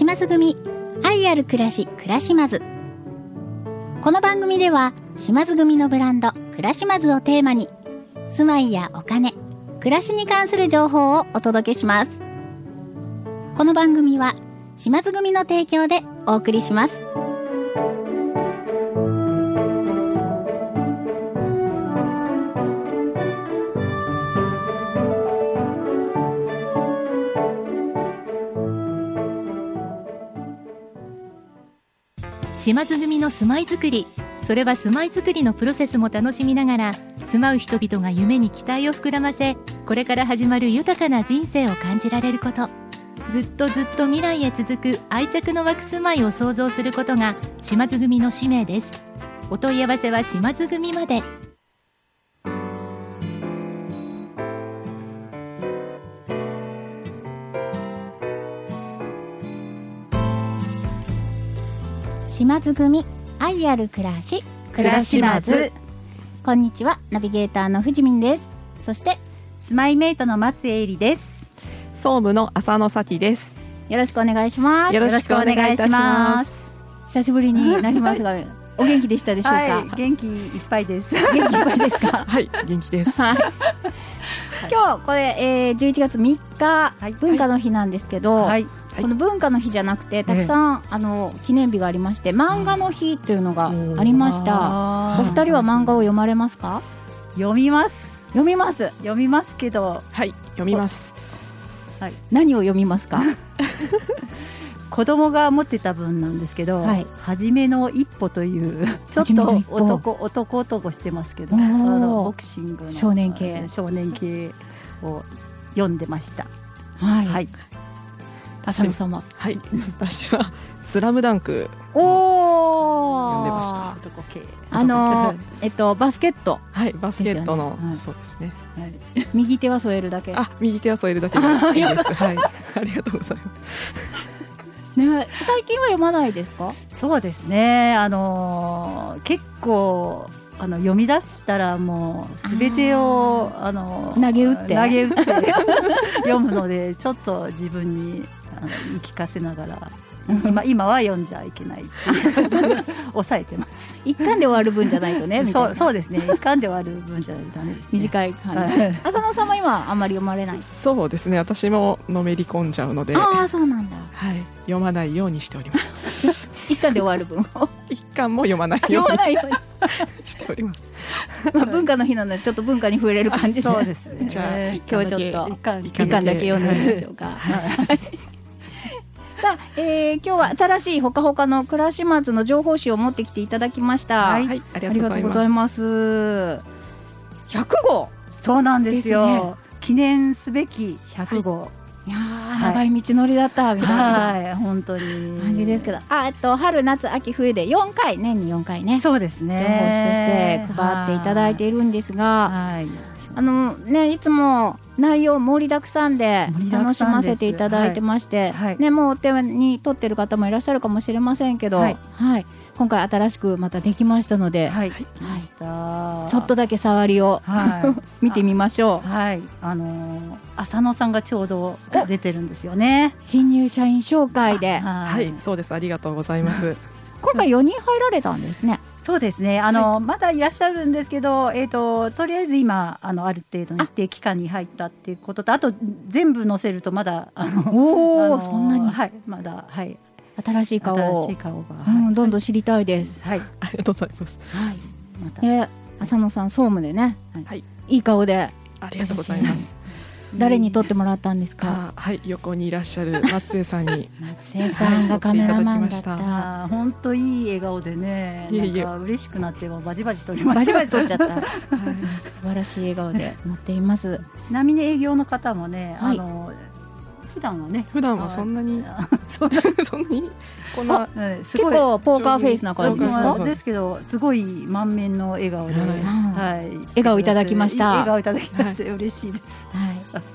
島津組愛ある暮らし暮らしまず。この番組では島津組のブランド暮らしまずをテーマに住まいやお金暮らしに関する情報をお届けします。この番組は島津組の提供でお送りします。島津組の住まいづくり。それは住まいづくりのプロセスも楽しみながら住まう人々が夢に期待を膨らませこれから始まる豊かな人生を感じられること。ずっとずっと未来へ続く愛着の湧く住まいを想像することが島津組の使命です。お問い合わせは島津組まで。島津組愛ある暮らし暮らしまずこんにちはナビゲーターの藤民ですそしてスマイメイトの松江里です。総務の浅野咲です。よろしくお願いしますよろしくお願いいたします。久しぶりになりますが お元気でしたでしょうか、はい、元気いっぱいです。元気いっぱいですか？はい、元気です。はい今日これ、えー、11月3日、はい文化の日なんですけど、はい、はいこの文化の日じゃなくてたくさん、あの記念日がありまして漫画の日というのがありました。お二人は漫画を読まれますか？読みます。読みます？読みますけど、はい、読みます。何を読みますか？子供が持ってた分なんですけど、はい。初めの一歩という ちょっと男男男してますけど、あのボクシングの少年系。少年系を読んでました。はい、はい、浅野様。はい、私はスラムダンクおお読んでました。あのーえっとバスケット。はい、バスケットの、はい。そうですね。はい。右手は添えるだけ。あ、右手は添えるだけでいいです。はい、ありがとうございます。ね最近は読まないですか？そうですね。あのー結構あの読み出したらもうすべてをあのー投げ打って。投げ打って 読むのでちょっと自分にあの言い聞かせながら 今今は読んじゃいけないって抑えてます。一巻で終わる分じゃないとねそなうそうですね。一巻で終わる分じゃダメです、ね。短い感じ、はい浅野さんは今あんまり読まれない？そうですね、私ものめり込んじゃうので、はああそうなんだい、読まないようにしております。一巻で終わる分を一巻も読まないよう読まないように、にしております。まあ、文化の日なのでちょっと文化に触れる感じでそうですね。じゃあ今日ちょっとー一巻だけ読んでみましょうか。さあ、えー、今日は新しいほかほかの暮らし松の情報誌を持ってきていただきました。は、はいありがとうございます。100号そうなんですよ。ですね記念すべき100号。いやー、い長い道のりだったみたいなはい、本当に。感じですけど、あ、えっと春夏秋冬で4回年に4回ね、そうですね。情報誌として配っていただいているんですが、はい。あのねいつも内容盛りだくさんで楽しませていただいてまして、はいねもうお手に取ってる方もいらっしゃるかもしれませんけど、ははいい、今回新しくまたできましたので、はい。来ました。ちょっとだけ触りをは 見てみましょい。はい。あのー浅野さんがちょうど出てるんですよね。う新入社員紹介でははい、そうです。ありがとうございます。今回4人入られたんですねそうですね。あの、まだいらっしゃるんですけど、えっ、ととりあえず今あのある程度の一定期間に入ったっていうことと、あと全部載せるとまだあのおお、あのそんなに。はいまだはい。新しい顔を。新しい顔が、うん、はい。どんどん知りたいです、はい。ありがとうございます。はい。また。で浅野さん総務でね、はい。いい顔で。ありがとうございます。誰に撮ってもらったんですか？あはい、横にいらっしゃる 松江さんに。松江さんがカメラマンだった、本当いい笑顔でね、いえいえ。なんか嬉しくなってもバジバジ撮りました。バチバチ撮っちゃった。はい。素晴らしい笑顔で乗っています。ちなみに営業の方もね、はい。あの普段はね、普段はそんなに、あそんなそんなに、こんな、結ごい。構ポーカーフェイスな感じですか？です。けどすごい満面の笑顔で、はい。はい、笑顔いただきました。笑顔いただきまして嬉しいです。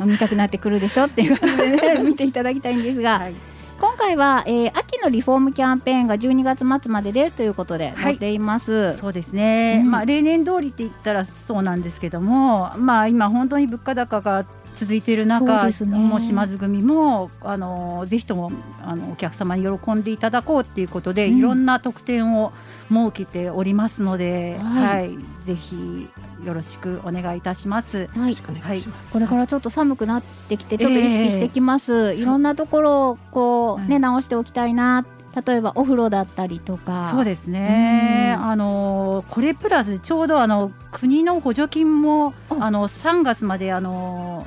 はい、見たくなってくるでしょ？っていう感じでね見ていただきたいんですが、はい。今回は、えー秋のリフォームキャンペーンが12月末までですということではい載っています。そうですね、うん。まあ例年通りって言ったらそうなんですけども、まあ今本当に物価高が続いている中、ね。もう島津組もあのぜひともあのお客様に喜んでいただこうっていうことで、うん。いろんな特典を設けておりますので、ははい。い、ぜひよろしくお願いいたします。はい。よろしくお願い。これからちょっと寒くなってきてちょっと意識してきます、いろんなところをこうね、はい。直しておきたいな。例えばお風呂だったりとか。そうですね。うん。あのこれプラスちょうどあの国の補助金もああの3月まであの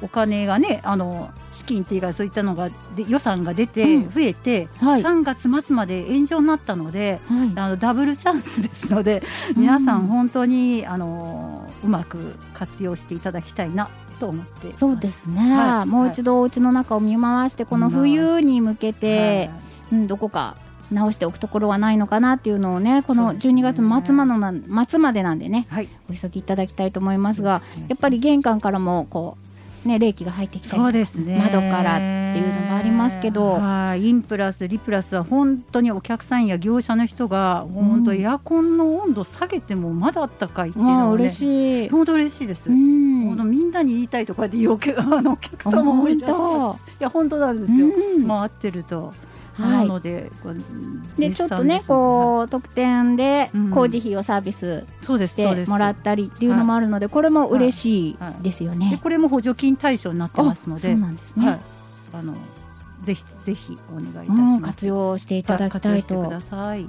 お金がねあの資金っていうかそういったのがで予算が出てうん。増えて、はい、3月末まで延長になったので。はい。あのダブルチャンスですので、うん。皆さん本当にあのうまく活用していただきたいなと思ってそうですね、はい。もう一度お家の中を見回してこの冬に向けて、はいうん、どこか直しておくところはないのかなっていうのをねこの12月末まのな末までなんでねはい、お急ぎいただきたいと思いますがやっぱり玄関からもこうね冷気が入ってきたりそうね。窓からっていうのもありますけど。はい。インプラスリプラスは本当にお客さんや業者の人が本当エアコンの温度下げてもまだあったかいっていうまあのは、ね、嬉しい。本当嬉しいです、うん。本当みんなに言いたいとかで言うけどあのお客様もいらっしゃいや本当なんです当よ、うん。回ってると、はいなのでこうでちょっとねこう特典でうん工事費をサービスしてもらったりっていうのもあるのでこれも嬉しいですよでね。これも補助金対象になってますのあでそうなんですはいね。あのぜひぜひお願いいたしうんます。活用していただきたいと。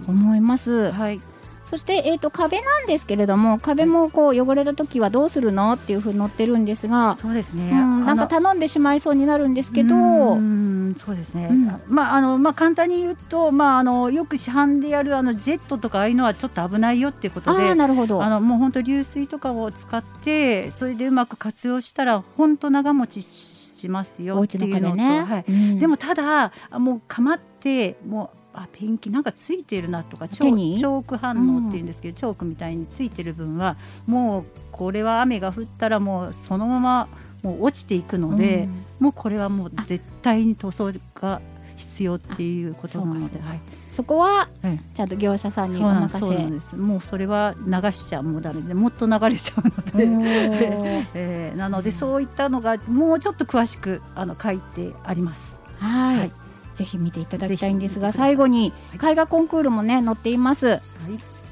思います。はい。そしてえっと壁なんですけれども壁もこう汚れた時はどうするのっていうふうに載ってるんですが、そうですね。うん、なんか頼んでしまいそうになるんですけど、うんそうですね。うんあまああのまあ簡単に言うとまああのよく市販でやるあのジェットとかああいうのはちょっと危ないよっていうことああで。なるほど。あのもう本当流水とかを使ってそれでうまく活用したら本当長持ちしますよおっていうのと。はい、うんでもただあもうかまってもうあペンキなんかついてるなとかチョーク反応っていうんですけど、チョークみたいについてる分はもうこれは雨が降ったらもうそのままもう落ちていくので、うん。もうこれはもう絶対に塗装が必要っていうことなので、あそこははいちゃんと業者さんにお任せ。そうなんです。もうそれは流しちゃもうダメでもっと流れちゃうのおで。ー。えーなのでそういったのがもうちょっと詳しくあの書いてあります。はい、はいぜひ見ていただきたいんですが最後にはい。絵画コンクールもね載っています。は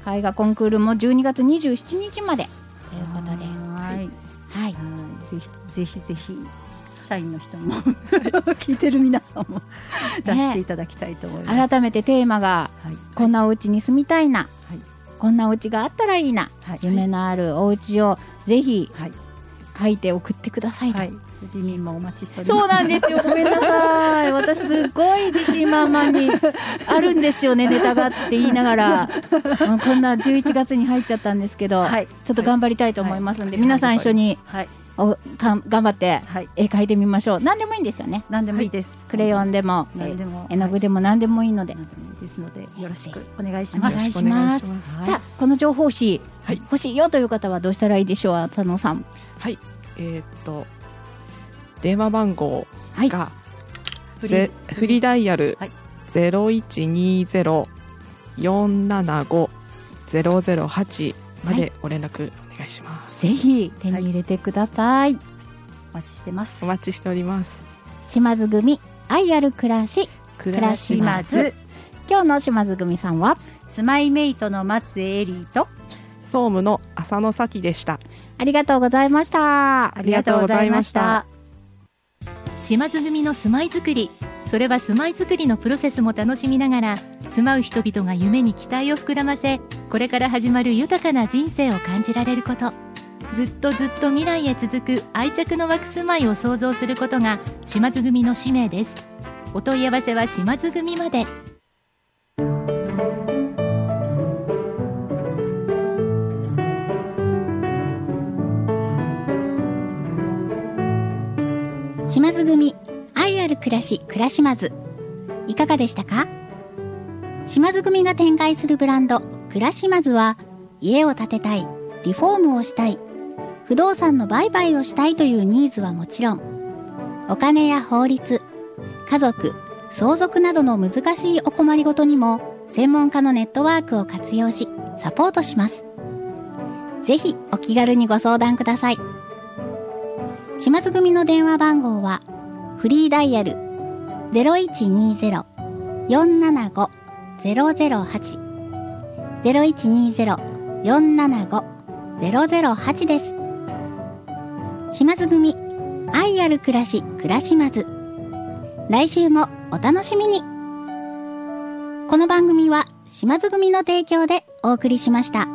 い。絵画コンクールも12月27日まで。ということで。はい、はい。はい。ぜひぜひぜひ社員の人も 聞いてる皆さんも出していただきたいと思います。改めてテーマがはい、こんなお家に住みたいな、はい。こんなお家があったらいいな、はい。夢のあるお家をぜひはい。書いて送ってくださいと、はい、自民もお待ちしております。そうなんですよ。ごめんなさい。私すごい自信満々にあるんですよねネタがって言いながら。こんな11月に入っちゃったんですけど、はい、ちょっと頑張りたいと思いますんで、はい。皆さん一緒にはい、おかん頑張ってはい、絵描いてみましょう。何でもいいんですよね。何でもいいです。クレヨンでも、何でも、絵の具でも何でもいいので、何でもいいですのでよろしくお願いします。お願いします。さあこの情報欲しい、はい。欲しいよという方はどうしたらいいでしょう浅野さん。はい。えーっと電話番号はいが、フリぜフリーダイヤルはいゼロ一二ゼロ四七五ゼロゼロ八までご連絡お願いします。ぜひ手に入れてください、お待ちしてますお。待ちしております。島津組愛ある暮らし暮らしまず今日の島津組さんはスマイメイトの松江エリーと総務の浅野咲でした。ありがとうございましたありがとうございました。島津組の住まいづくり。それは住まいづくりのプロセスも楽しみながら住まう人々が夢に期待を膨らませこれから始まる豊かな人生を感じられること。ずっとずっと未来へ続く愛着の湧く住まいを想像することが島津組の使命です。お問い合わせは島津組まで。島津組愛ある暮らし暮らしまずいかがでしたか？島津組が展開するブランド暮らしまずは家を建てたいリフォームをしたい不動産の売買をしたいというニーズはもちろんお金や法律家族相続などの難しいお困りごとにも専門家のネットワークを活用しサポートします。ぜひお気軽にご相談ください。島津組の電話番号はフリーダイヤル0120-475-008 0120-475-008です。島津組愛ある暮らし暮らしまず来週もお楽しみにこの番組は島津組の提供でお送りしました。